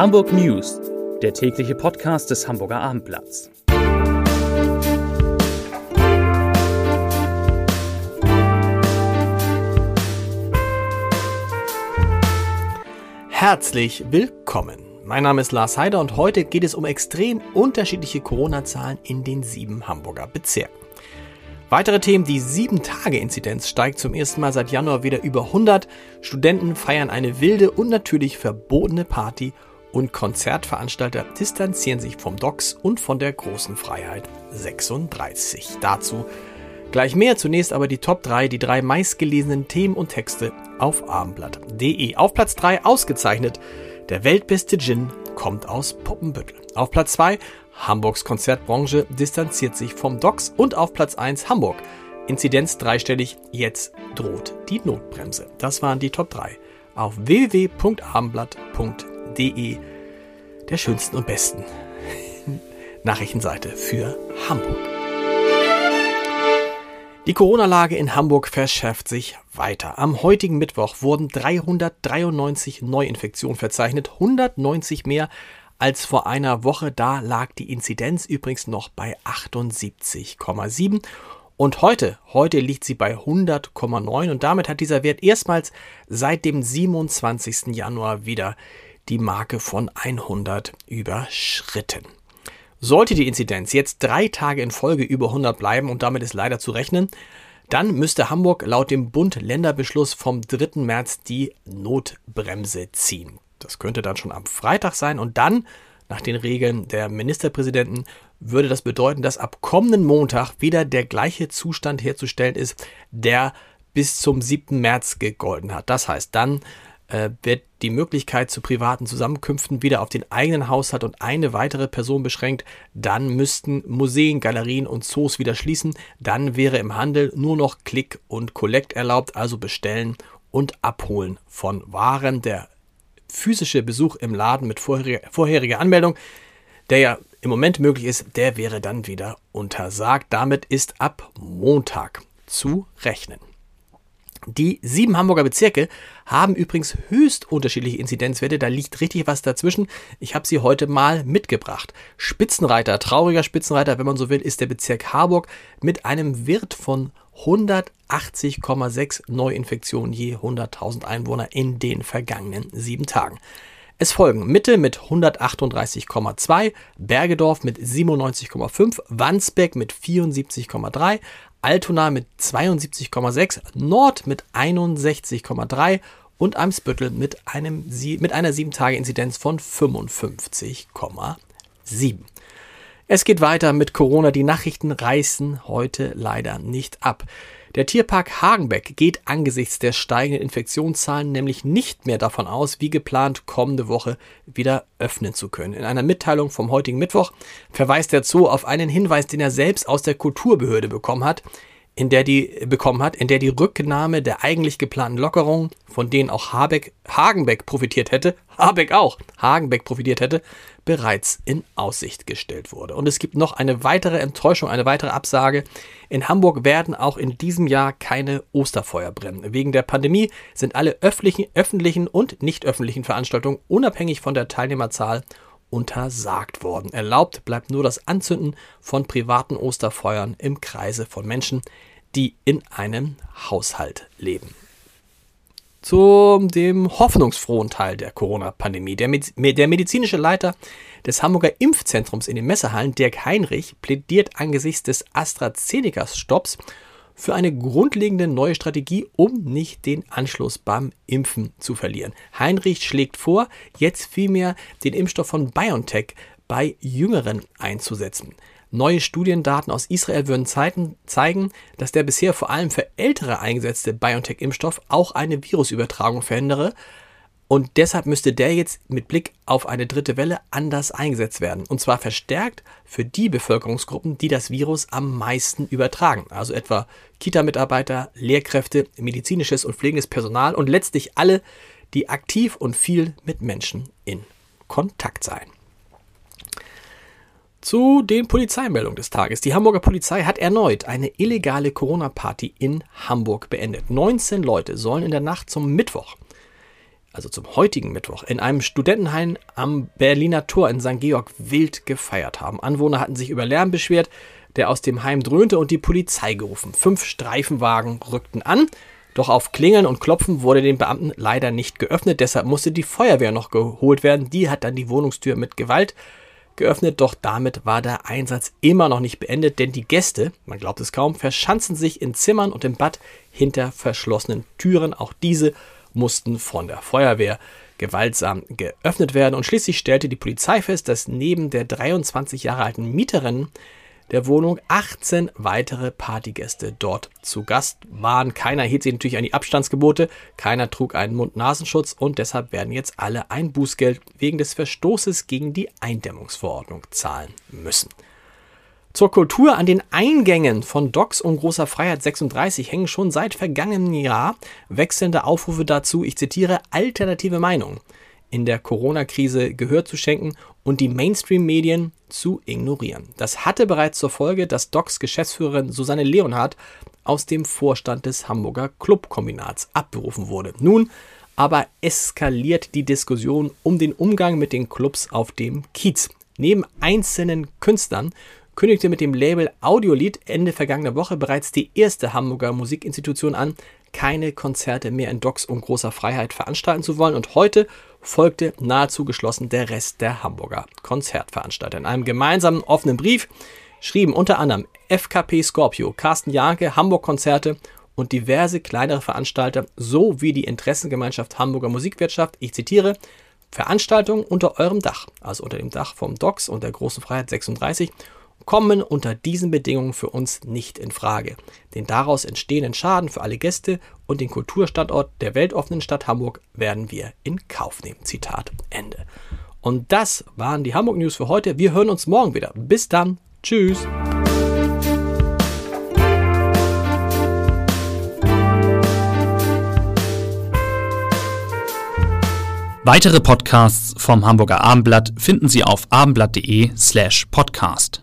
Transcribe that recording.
Hamburg News, der tägliche Podcast des Hamburger Abendblatts. Herzlich willkommen. Mein Name ist Lars Heider und heute geht es um extrem unterschiedliche Corona-Zahlen in den sieben Hamburger Bezirken. Weitere Themen, die 7-Tage-Inzidenz steigt zum ersten Mal seit Januar wieder über 100. Studenten feiern eine wilde und natürlich verbotene Party und Konzertveranstalter distanzieren sich vom Docs und von der großen Freiheit 36. Dazu gleich mehr. Zunächst aber die Top 3, die drei meistgelesenen Themen und Texte auf abendblatt.de. Auf Platz 3 ausgezeichnet. Der weltbeste Gin kommt aus Poppenbüttel. Auf Platz 2 Hamburgs Konzertbranche distanziert sich vom DOX und auf Platz 1 Hamburg. Inzidenz dreistellig, jetzt droht die Notbremse. Das waren die Top 3 auf www.abendblatt.de, der schönsten und besten Nachrichtenseite für Hamburg. Die Corona-Lage in Hamburg verschärft sich weiter. Am heutigen Mittwoch wurden 393 Neuinfektionen verzeichnet, 190 mehr als vor einer Woche. Da lag die Inzidenz übrigens noch bei 78,7. Und heute, heute liegt sie bei 100,9 und damit hat dieser Wert erstmals seit dem 27. Januar wieder die Marke von 100 überschritten. Sollte die Inzidenz jetzt drei Tage in Folge über 100 bleiben und damit ist leider zu rechnen, dann müsste Hamburg laut dem Bund-Länder-Beschluss vom 3. März die Notbremse ziehen. Das könnte dann schon am Freitag sein und dann, nach den Regeln der Ministerpräsidenten, würde das bedeuten, dass ab kommenden Montag wieder der gleiche Zustand herzustellen ist, der bis zum 7. März gegolten hat. Das heißt, dann äh, wird die Möglichkeit zu privaten Zusammenkünften wieder auf den eigenen Haushalt und eine weitere Person beschränkt. Dann müssten Museen, Galerien und Zoos wieder schließen. Dann wäre im Handel nur noch Click und Collect erlaubt, also bestellen und abholen von Waren. Der physische Besuch im Laden mit vorheriger, vorheriger Anmeldung, der ja im Moment möglich ist, der wäre dann wieder untersagt. Damit ist ab Montag zu rechnen. Die sieben Hamburger Bezirke haben übrigens höchst unterschiedliche Inzidenzwerte. Da liegt richtig was dazwischen. Ich habe sie heute mal mitgebracht. Spitzenreiter, trauriger Spitzenreiter, wenn man so will, ist der Bezirk Harburg mit einem Wert von 180,6 Neuinfektionen je 100.000 Einwohner in den vergangenen sieben Tagen. Es folgen Mitte mit 138,2, Bergedorf mit 97,5, Wandsbek mit 74,3, Altona mit 72,6, Nord mit 61,3 und Eimsbüttel mit, einem, mit einer 7-Tage-Inzidenz von 55,7. Es geht weiter mit Corona. Die Nachrichten reißen heute leider nicht ab. Der Tierpark Hagenbeck geht angesichts der steigenden Infektionszahlen nämlich nicht mehr davon aus, wie geplant kommende Woche wieder öffnen zu können. In einer Mitteilung vom heutigen Mittwoch verweist der Zoo auf einen Hinweis, den er selbst aus der Kulturbehörde bekommen hat in der die bekommen hat, in der die Rücknahme der eigentlich geplanten Lockerungen, von denen auch Habeck, Hagenbeck profitiert hätte, Habeck auch, Hagenbeck profitiert hätte, bereits in Aussicht gestellt wurde. Und es gibt noch eine weitere Enttäuschung, eine weitere Absage. In Hamburg werden auch in diesem Jahr keine Osterfeuer brennen. Wegen der Pandemie sind alle öffentlichen, öffentlichen und nicht öffentlichen Veranstaltungen unabhängig von der Teilnehmerzahl untersagt worden. Erlaubt bleibt nur das Anzünden von privaten Osterfeuern im Kreise von Menschen, die in einem Haushalt leben. Zu dem hoffnungsfrohen Teil der Corona-Pandemie. Der, der, medizinische Leiter des Hamburger Impfzentrums in den Messehallen, Dirk Heinrich, plädiert angesichts des AstraZeneca-Stopps für eine grundlegende neue Strategie, um nicht den Anschluss beim Impfen zu verlieren. Heinrich schlägt vor, jetzt vielmehr den Impfstoff von BioNTech bei Jüngeren einzusetzen. Neue Studiendaten aus Israel würden zeigen, dass der bisher vor allem für Ältere eingesetzte BioNTech-Impfstoff auch eine Virusübertragung verhindere und deshalb müsste der jetzt mit Blick auf eine dritte Welle anders eingesetzt werden. Und zwar verstärkt für die Bevölkerungsgruppen, die das Virus am meisten übertragen. Also etwa Kita-Mitarbeiter, Lehrkräfte, medizinisches und pflegendes Personal und letztlich alle, die aktiv und viel mit Menschen in Kontakt seien. Zu den Polizeimeldungen des Tages. Die Hamburger Polizei hat erneut eine illegale Corona-Party in Hamburg beendet. 19 Leute sollen in der Nacht zum Mittwoch also zum heutigen Mittwoch, in einem Studentenheim am Berliner Tor in St. Georg wild gefeiert haben. Anwohner hatten sich über Lärm beschwert, der aus dem Heim dröhnte und die Polizei gerufen. Fünf Streifenwagen rückten an, doch auf Klingeln und Klopfen wurde den Beamten leider nicht geöffnet, deshalb musste die Feuerwehr noch geholt werden. Die hat dann die Wohnungstür mit Gewalt geöffnet, doch damit war der Einsatz immer noch nicht beendet, denn die Gäste, man glaubt es kaum, verschanzen sich in Zimmern und im Bad hinter verschlossenen Türen. Auch diese mussten von der Feuerwehr gewaltsam geöffnet werden und schließlich stellte die Polizei fest, dass neben der 23 Jahre alten Mieterin der Wohnung. 18 weitere Partygäste dort zu Gast waren. Keiner hielt sich natürlich an die Abstandsgebote, keiner trug einen Mund-Nasenschutz. Und deshalb werden jetzt alle ein Bußgeld wegen des Verstoßes gegen die Eindämmungsverordnung zahlen müssen. Zur Kultur an den Eingängen von Docks und Großer Freiheit 36 hängen schon seit vergangenem Jahr wechselnde Aufrufe dazu, ich zitiere, alternative Meinungen in der Corona-Krise Gehör zu schenken und die Mainstream-Medien zu ignorieren. Das hatte bereits zur Folge, dass Docs Geschäftsführerin Susanne Leonhardt aus dem Vorstand des Hamburger Clubkombinats abberufen wurde. Nun aber eskaliert die Diskussion um den Umgang mit den Clubs auf dem Kiez. Neben einzelnen Künstlern kündigte mit dem Label Audiolied Ende vergangener Woche bereits die erste Hamburger Musikinstitution an, keine Konzerte mehr in Docks und großer Freiheit veranstalten zu wollen. Und heute folgte nahezu geschlossen der Rest der Hamburger Konzertveranstalter. In einem gemeinsamen offenen Brief schrieben unter anderem FKP Scorpio, Carsten Janke, Hamburg Konzerte und diverse kleinere Veranstalter sowie die Interessengemeinschaft Hamburger Musikwirtschaft, ich zitiere, Veranstaltungen unter eurem Dach, also unter dem Dach vom Docks und der Großen Freiheit 36 kommen unter diesen Bedingungen für uns nicht in Frage. Den daraus entstehenden Schaden für alle Gäste und den Kulturstandort der weltoffenen Stadt Hamburg werden wir in Kauf nehmen. Zitat Ende. Und das waren die Hamburg News für heute. Wir hören uns morgen wieder. Bis dann. Tschüss. Weitere Podcasts vom Hamburger Abendblatt finden Sie auf abendblatt.de slash podcast.